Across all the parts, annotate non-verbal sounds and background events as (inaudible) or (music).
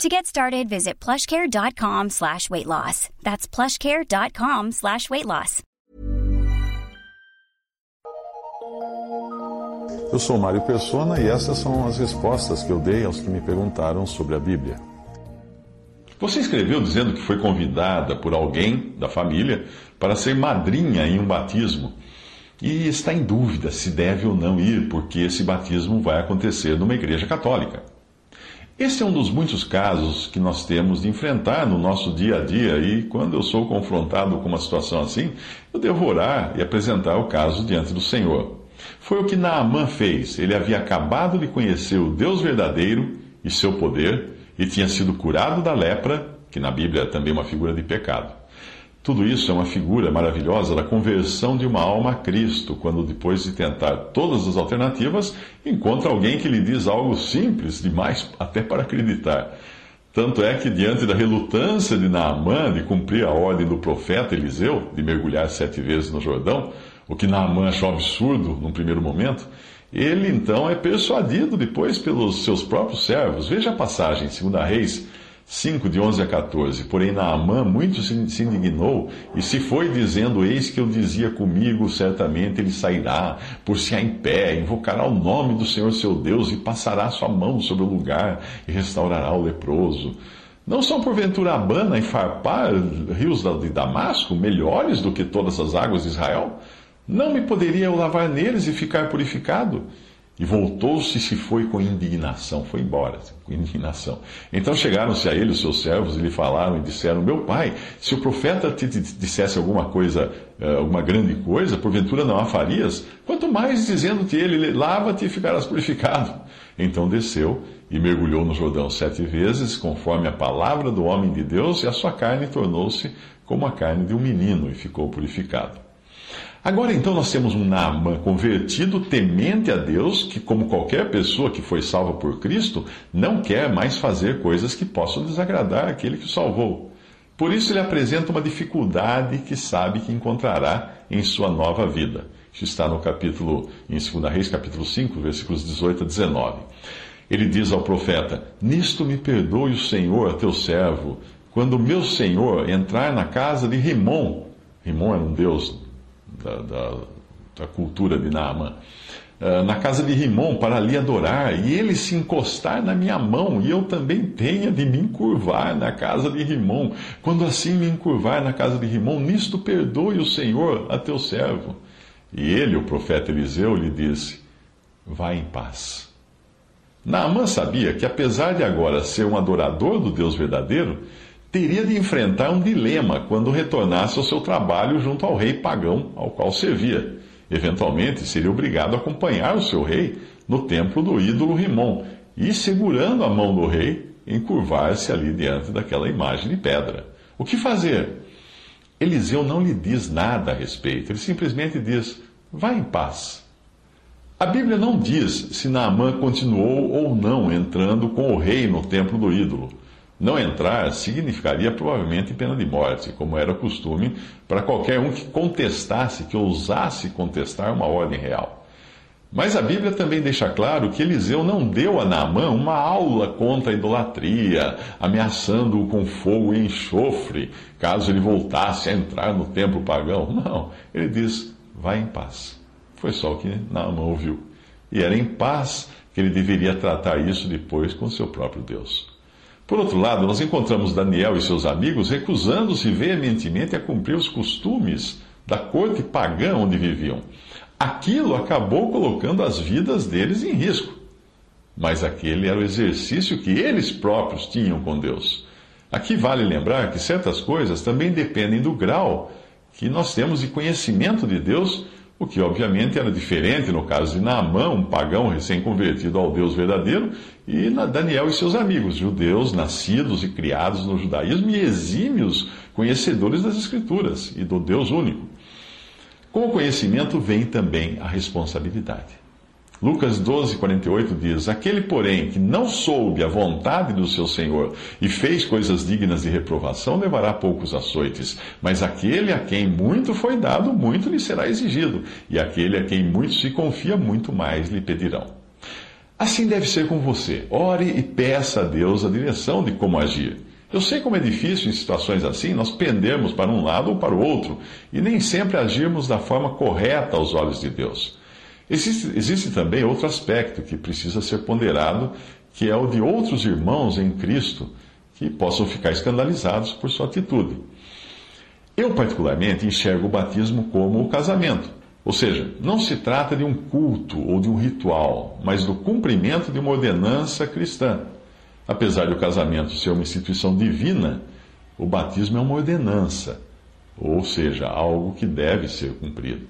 To get started, visit plushcare.com slash weight loss. That's plushcare.com slash weight loss. Eu sou Mário Persona e essas são as respostas que eu dei aos que me perguntaram sobre a Bíblia. Você escreveu dizendo que foi convidada por alguém da família para ser madrinha em um batismo e está em dúvida se deve ou não ir, porque esse batismo vai acontecer numa igreja católica. Este é um dos muitos casos que nós temos de enfrentar no nosso dia a dia, e quando eu sou confrontado com uma situação assim, eu devo orar e apresentar o caso diante do Senhor. Foi o que Naamã fez. Ele havia acabado de conhecer o Deus verdadeiro e seu poder, e tinha sido curado da lepra, que na Bíblia é também uma figura de pecado. Tudo isso é uma figura maravilhosa da conversão de uma alma a Cristo, quando depois de tentar todas as alternativas, encontra alguém que lhe diz algo simples demais até para acreditar. Tanto é que, diante da relutância de Naamã de cumprir a ordem do profeta Eliseu, de mergulhar sete vezes no Jordão, o que Naamã achou absurdo num primeiro momento, ele então é persuadido depois pelos seus próprios servos. Veja a passagem, 2 Reis 5, de 11 a 14. Porém, Naamã muito se indignou e se foi dizendo: Eis que eu dizia comigo, certamente ele sairá, por se há em pé, invocará o nome do Senhor seu Deus e passará sua mão sobre o lugar e restaurará o leproso. Não são porventura Abana e Farpar, rios de Damasco, melhores do que todas as águas de Israel? Não me poderia eu lavar neles e ficar purificado? E voltou-se e se foi com indignação, foi embora, com indignação. Então chegaram-se a ele os seus servos e lhe falaram e disseram: Meu pai, se o profeta te dissesse alguma coisa, eh, alguma grande coisa, porventura não a farias? Quanto mais dizendo-te ele: Lava-te e ficarás purificado. Então desceu e mergulhou no Jordão sete vezes, conforme a palavra do homem de Deus, e a sua carne tornou-se como a carne de um menino e ficou purificado. Agora então nós temos um Naamã convertido, temente a Deus, que, como qualquer pessoa que foi salva por Cristo, não quer mais fazer coisas que possam desagradar aquele que o salvou. Por isso ele apresenta uma dificuldade que sabe que encontrará em sua nova vida. Isso está no capítulo, em 2 Reis, capítulo 5, versículos 18 a 19. Ele diz ao profeta: Nisto me perdoe o Senhor, teu servo, quando o meu senhor entrar na casa de Rimon. Rimon era um deus da, da, da cultura de Naamã, uh, na casa de Rimon para ali adorar, e ele se encostar na minha mão, e eu também tenha de me encurvar na casa de Rimon. Quando assim me encurvar na casa de Rimon, nisto perdoe o Senhor a teu servo. E ele, o profeta Eliseu, lhe disse: Vá em paz. Naamã sabia que, apesar de agora ser um adorador do Deus verdadeiro, teria de enfrentar um dilema quando retornasse ao seu trabalho junto ao rei pagão ao qual servia. Eventualmente, seria obrigado a acompanhar o seu rei no templo do ídolo Rimon e, segurando a mão do rei, encurvar-se ali diante daquela imagem de pedra. O que fazer? Eliseu não lhe diz nada a respeito, ele simplesmente diz: vá em paz. A Bíblia não diz se Naamã continuou ou não entrando com o rei no templo do ídolo. Não entrar significaria provavelmente pena de morte, como era costume para qualquer um que contestasse, que ousasse contestar uma ordem real. Mas a Bíblia também deixa claro que Eliseu não deu a Naamã uma aula contra a idolatria, ameaçando-o com fogo e enxofre, caso ele voltasse a entrar no templo pagão. Não, ele diz: vá em paz. Foi só o que Naamã ouviu. E era em paz que ele deveria tratar isso depois com seu próprio Deus. Por outro lado, nós encontramos Daniel e seus amigos recusando-se veementemente a cumprir os costumes da corte pagã onde viviam. Aquilo acabou colocando as vidas deles em risco. Mas aquele era o exercício que eles próprios tinham com Deus. Aqui vale lembrar que certas coisas também dependem do grau que nós temos de conhecimento de Deus o que obviamente era diferente no caso de Naamã, um pagão recém-convertido ao Deus verdadeiro, e Daniel e seus amigos, judeus nascidos e criados no judaísmo e exímios conhecedores das Escrituras e do Deus único. Com o conhecimento vem também a responsabilidade. Lucas 12, 48 diz: Aquele, porém, que não soube a vontade do seu Senhor e fez coisas dignas de reprovação, levará poucos açoites. Mas aquele a quem muito foi dado, muito lhe será exigido. E aquele a quem muito se confia, muito mais lhe pedirão. Assim deve ser com você. Ore e peça a Deus a direção de como agir. Eu sei como é difícil em situações assim nós pendermos para um lado ou para o outro e nem sempre agirmos da forma correta aos olhos de Deus. Existe, existe também outro aspecto que precisa ser ponderado, que é o de outros irmãos em Cristo que possam ficar escandalizados por sua atitude. Eu, particularmente, enxergo o batismo como o casamento. Ou seja, não se trata de um culto ou de um ritual, mas do cumprimento de uma ordenança cristã. Apesar do casamento ser uma instituição divina, o batismo é uma ordenança, ou seja, algo que deve ser cumprido.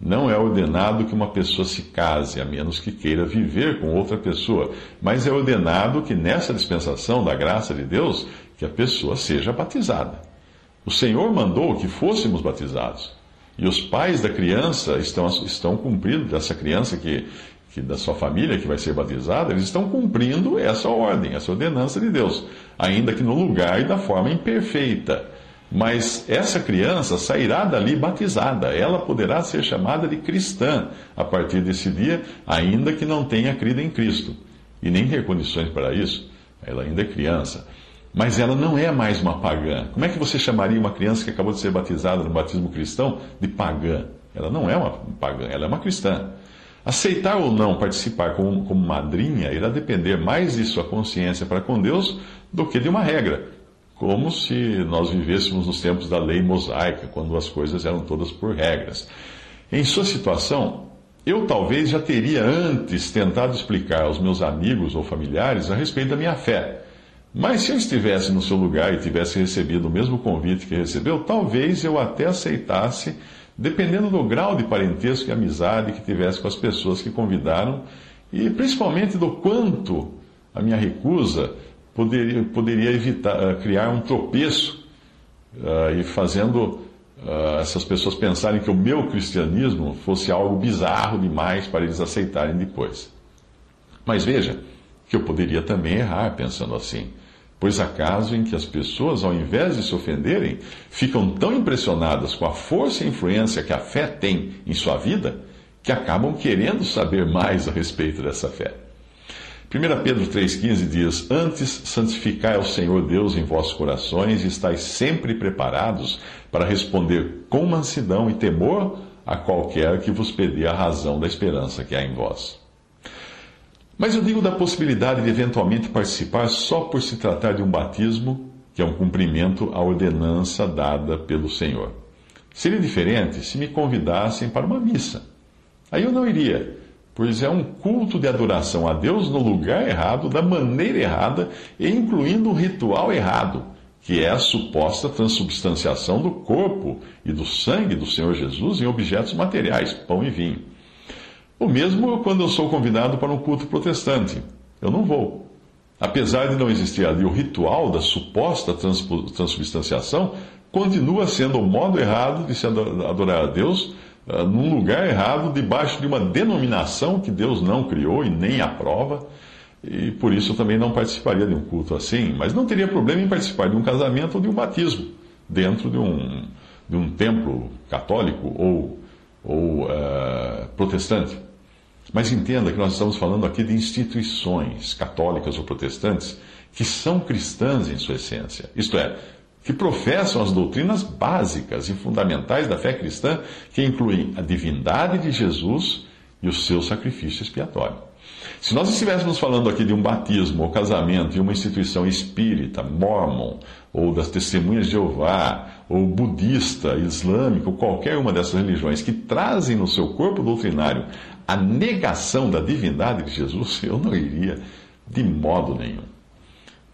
Não é ordenado que uma pessoa se case, a menos que queira viver com outra pessoa, mas é ordenado que nessa dispensação da graça de Deus, que a pessoa seja batizada. O Senhor mandou que fôssemos batizados. E os pais da criança estão, estão cumprindo, dessa criança que, que da sua família que vai ser batizada, eles estão cumprindo essa ordem, essa ordenança de Deus, ainda que no lugar e da forma imperfeita. Mas essa criança sairá dali batizada. Ela poderá ser chamada de cristã a partir desse dia, ainda que não tenha crido em Cristo. E nem ter condições para isso. Ela ainda é criança. Mas ela não é mais uma pagã. Como é que você chamaria uma criança que acabou de ser batizada no batismo cristão de pagã? Ela não é uma pagã, ela é uma cristã. Aceitar ou não participar como, como madrinha irá depender mais de sua consciência para com Deus do que de uma regra como se nós vivêssemos nos tempos da lei mosaica, quando as coisas eram todas por regras. Em sua situação, eu talvez já teria antes tentado explicar aos meus amigos ou familiares a respeito da minha fé. Mas se eu estivesse no seu lugar e tivesse recebido o mesmo convite que recebeu, talvez eu até aceitasse, dependendo do grau de parentesco e amizade que tivesse com as pessoas que convidaram e principalmente do quanto a minha recusa poderia, poderia evitar, uh, criar um tropeço uh, e fazendo uh, essas pessoas pensarem que o meu cristianismo fosse algo bizarro demais para eles aceitarem depois. Mas veja que eu poderia também errar pensando assim. Pois há casos em que as pessoas, ao invés de se ofenderem, ficam tão impressionadas com a força e influência que a fé tem em sua vida, que acabam querendo saber mais a respeito dessa fé. 1 Pedro 3,15 diz: Antes santificai ao Senhor Deus em vossos corações e estáis sempre preparados para responder com mansidão e temor a qualquer que vos pedir a razão da esperança que há em vós. Mas eu digo da possibilidade de eventualmente participar só por se tratar de um batismo, que é um cumprimento à ordenança dada pelo Senhor. Seria diferente se me convidassem para uma missa. Aí eu não iria pois é um culto de adoração a Deus no lugar errado, da maneira errada e incluindo um ritual errado, que é a suposta transubstanciação do corpo e do sangue do Senhor Jesus em objetos materiais, pão e vinho. O mesmo quando eu sou convidado para um culto protestante. Eu não vou. Apesar de não existir ali o ritual da suposta transubstanciação, continua sendo o modo errado de se adorar a Deus num lugar errado, debaixo de uma denominação que Deus não criou e nem aprova, e por isso também não participaria de um culto assim, mas não teria problema em participar de um casamento ou de um batismo dentro de um, de um templo católico ou, ou uh, protestante. Mas entenda que nós estamos falando aqui de instituições católicas ou protestantes que são cristãs em sua essência. Isto é, que professam as doutrinas básicas e fundamentais da fé cristã, que incluem a divindade de Jesus e o seu sacrifício expiatório. Se nós estivéssemos falando aqui de um batismo ou casamento em uma instituição espírita, mormon, ou das testemunhas de Jeová, ou budista, islâmico, qualquer uma dessas religiões que trazem no seu corpo doutrinário a negação da divindade de Jesus, (laughs) eu não iria de modo nenhum.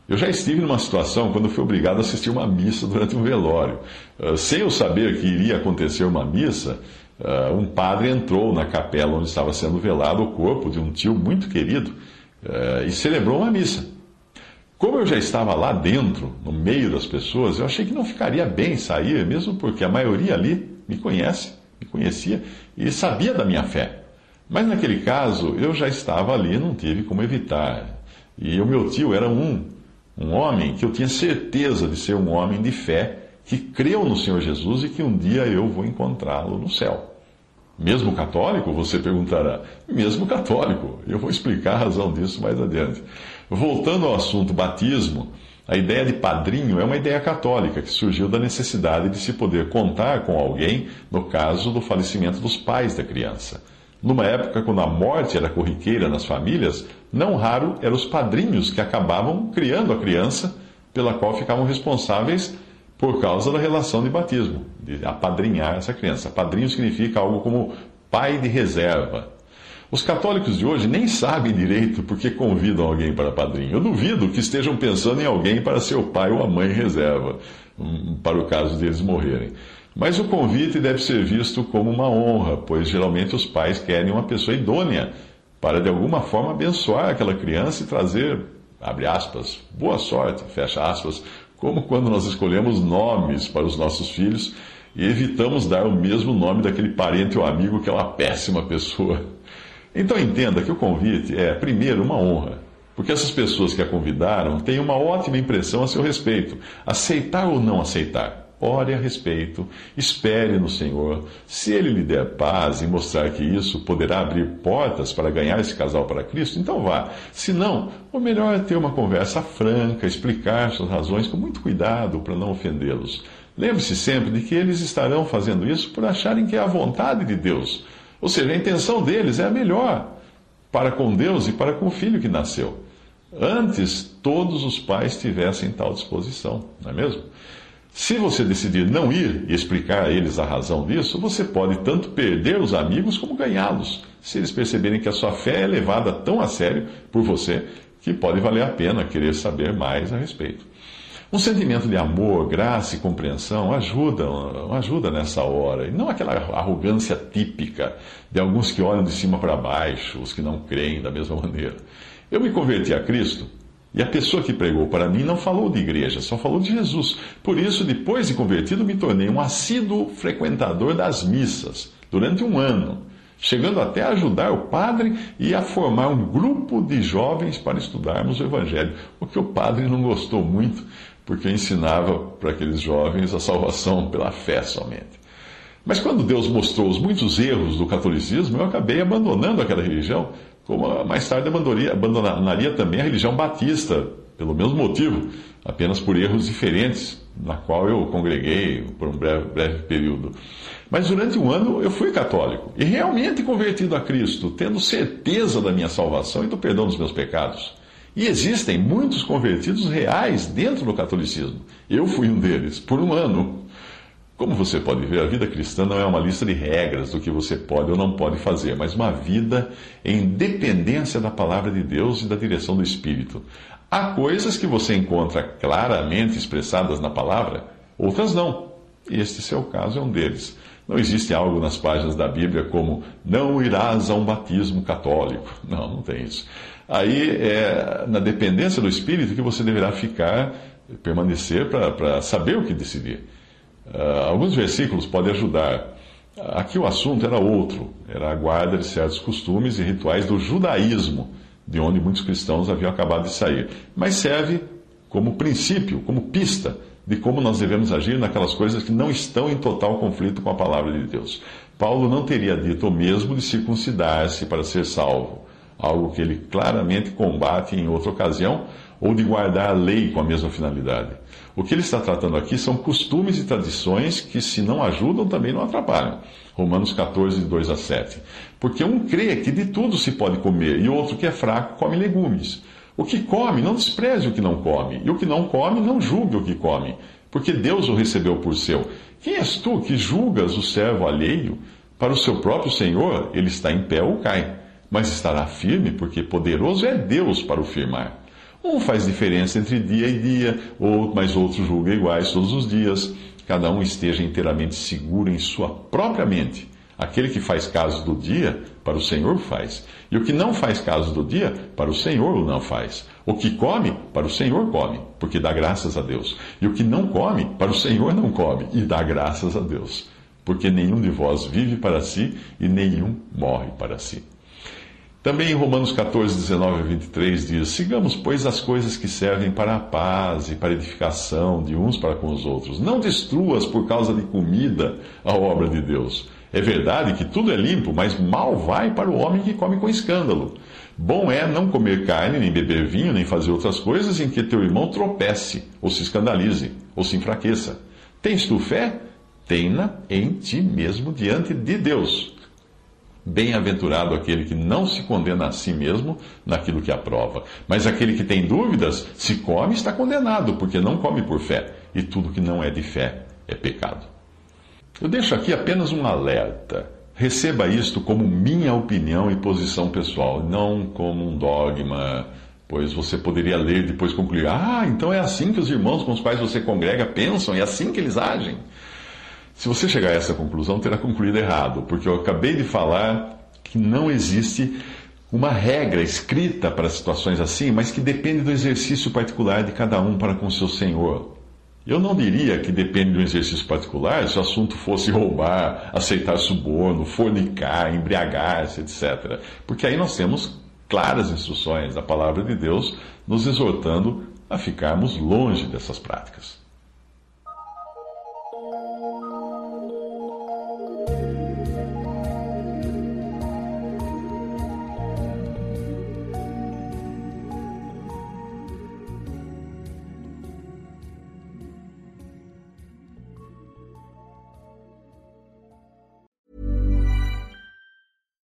Eu já estive numa situação quando fui obrigado a assistir uma missa durante um velório. Uh, sem eu saber que iria acontecer uma missa, uh, um padre entrou na capela onde estava sendo velado o corpo de um tio muito querido uh, e celebrou uma missa. Como eu já estava lá dentro, no meio das pessoas, eu achei que não ficaria bem sair, mesmo porque a maioria ali me conhece, me conhecia e sabia da minha fé. Mas naquele caso, eu já estava ali, não tive como evitar. E o meu tio era um, um homem que eu tinha certeza de ser um homem de fé, que creu no Senhor Jesus e que um dia eu vou encontrá-lo no céu. Mesmo católico? Você perguntará. Mesmo católico. Eu vou explicar a razão disso mais adiante. Voltando ao assunto batismo, a ideia de padrinho é uma ideia católica que surgiu da necessidade de se poder contar com alguém no caso do falecimento dos pais da criança. Numa época quando a morte era corriqueira nas famílias, não raro eram os padrinhos que acabavam criando a criança, pela qual ficavam responsáveis por causa da relação de batismo, de apadrinhar essa criança. Padrinho significa algo como pai de reserva. Os católicos de hoje nem sabem direito porque convidam alguém para padrinho. Eu duvido que estejam pensando em alguém para ser o pai ou a mãe reserva, hum, para o caso deles morrerem. Mas o convite deve ser visto como uma honra, pois geralmente os pais querem uma pessoa idônea para de alguma forma abençoar aquela criança e trazer, abre aspas, boa sorte, fecha aspas, como quando nós escolhemos nomes para os nossos filhos e evitamos dar o mesmo nome daquele parente ou amigo que é uma péssima pessoa. Então entenda que o convite é, primeiro, uma honra, porque essas pessoas que a convidaram têm uma ótima impressão a seu respeito. Aceitar ou não aceitar ore a respeito, espere no Senhor. Se Ele lhe der paz e mostrar que isso poderá abrir portas para ganhar esse casal para Cristo, então vá. Se não, o melhor é ter uma conversa franca, explicar suas razões com muito cuidado para não ofendê-los. Lembre-se sempre de que eles estarão fazendo isso por acharem que é a vontade de Deus. Ou seja, a intenção deles é a melhor para com Deus e para com o filho que nasceu. Antes, todos os pais tivessem tal disposição, não é mesmo? Se você decidir não ir e explicar a eles a razão disso, você pode tanto perder os amigos como ganhá-los, se eles perceberem que a sua fé é levada tão a sério por você que pode valer a pena querer saber mais a respeito. Um sentimento de amor, graça e compreensão ajuda, ajuda nessa hora, e não aquela arrogância típica de alguns que olham de cima para baixo, os que não creem da mesma (laughs) maneira. Eu me converti a Cristo e a pessoa que pregou para mim não falou de igreja, só falou de Jesus. Por isso, depois de convertido, me tornei um assíduo frequentador das missas durante um ano, chegando até a ajudar o padre e a formar um grupo de jovens para estudarmos o Evangelho, o que o padre não gostou muito, porque ensinava para aqueles jovens a salvação pela fé somente. Mas quando Deus mostrou os muitos erros do catolicismo, eu acabei abandonando aquela religião como mais tarde abandonaria, abandonaria também a religião batista, pelo mesmo motivo, apenas por erros diferentes, na qual eu congreguei por um breve, breve período. Mas durante um ano eu fui católico e realmente convertido a Cristo, tendo certeza da minha salvação e do perdão dos meus pecados. E existem muitos convertidos reais dentro do catolicismo. Eu fui um deles, por um ano. Como você pode ver, a vida cristã não é uma lista de regras do que você pode ou não pode fazer, mas uma vida em dependência da palavra de Deus e da direção do Espírito. Há coisas que você encontra claramente expressadas na palavra, outras não. Este seu caso é um deles. Não existe algo nas páginas da Bíblia como não irás a um batismo católico. (laughs) Não, não tem isso. Aí é na dependência do Espírito que você deverá ficar, permanecer para saber o que decidir. Uh, alguns versículos podem ajudar. Aqui o assunto era outro, era a guarda de certos costumes e rituais do judaísmo, de onde muitos cristãos haviam acabado de sair. Mas serve como princípio, como pista de como nós devemos agir naquelas coisas que não estão em total conflito com a palavra de Deus. Paulo não teria dito o mesmo de circuncidar-se para ser salvo, algo que ele claramente combate em outra ocasião, ou de guardar a lei com a mesma finalidade. O que ele está tratando aqui são costumes e tradições que, se não ajudam, também não atrapalham. Romanos 14, 2 a 7. Porque um crê que de tudo se pode comer, e outro que é fraco come legumes. O que come, não despreze o que não come, e o que não come, não julgue o que come, porque Deus o recebeu por seu. Quem és tu que julgas o servo alheio? Para o seu próprio Senhor, ele está em pé ou cai, mas estará firme, porque poderoso é Deus para o firmar. Um faz diferença entre dia e dia, ou, mas outro julga iguais todos os dias. Cada um esteja inteiramente seguro em sua própria mente. Aquele que faz caso do dia, para o Senhor faz. E o que não faz caso do dia, para o Senhor o não faz. O que come, para o Senhor come, porque dá graças a Deus. E o que não come, para o Senhor não come, e dá graças a Deus. porque nenhum de vós vive para si e nenhum morre para si. Também em Romanos 14, 19 a 23 diz: Sigamos, pois, as coisas que servem para a paz e para a edificação de uns para com os outros. Não destruas por causa de comida a obra de Deus. É verdade que tudo é limpo, mas mal vai para o homem que come com escândalo. Bom é não comer carne, nem beber vinho, nem fazer outras coisas em que teu irmão tropece, ou se escandalize, ou se enfraqueça. Tens tu fé? Tenha em ti mesmo diante de Deus. Bem-aventurado aquele que não se condena a si mesmo naquilo que aprova. Mas aquele que tem dúvidas, se come, está condenado, porque não come por fé. E tudo que não é de fé é pecado. Eu deixo aqui apenas um alerta. Receba isto como minha opinião e posição pessoal, não como um dogma, pois você poderia ler e depois concluir: ah, então é assim que os irmãos com os quais você congrega pensam, é assim que eles agem. Se você chegar a essa conclusão, terá concluído errado, porque eu acabei de falar que não existe uma regra escrita para situações assim, mas que depende do exercício particular de cada um para com seu Senhor. Eu não diria que depende de um exercício particular se o assunto fosse roubar, aceitar suborno, fornicar, embriagar-se, etc. Porque aí nós temos claras instruções da palavra de Deus nos exortando a ficarmos longe dessas práticas.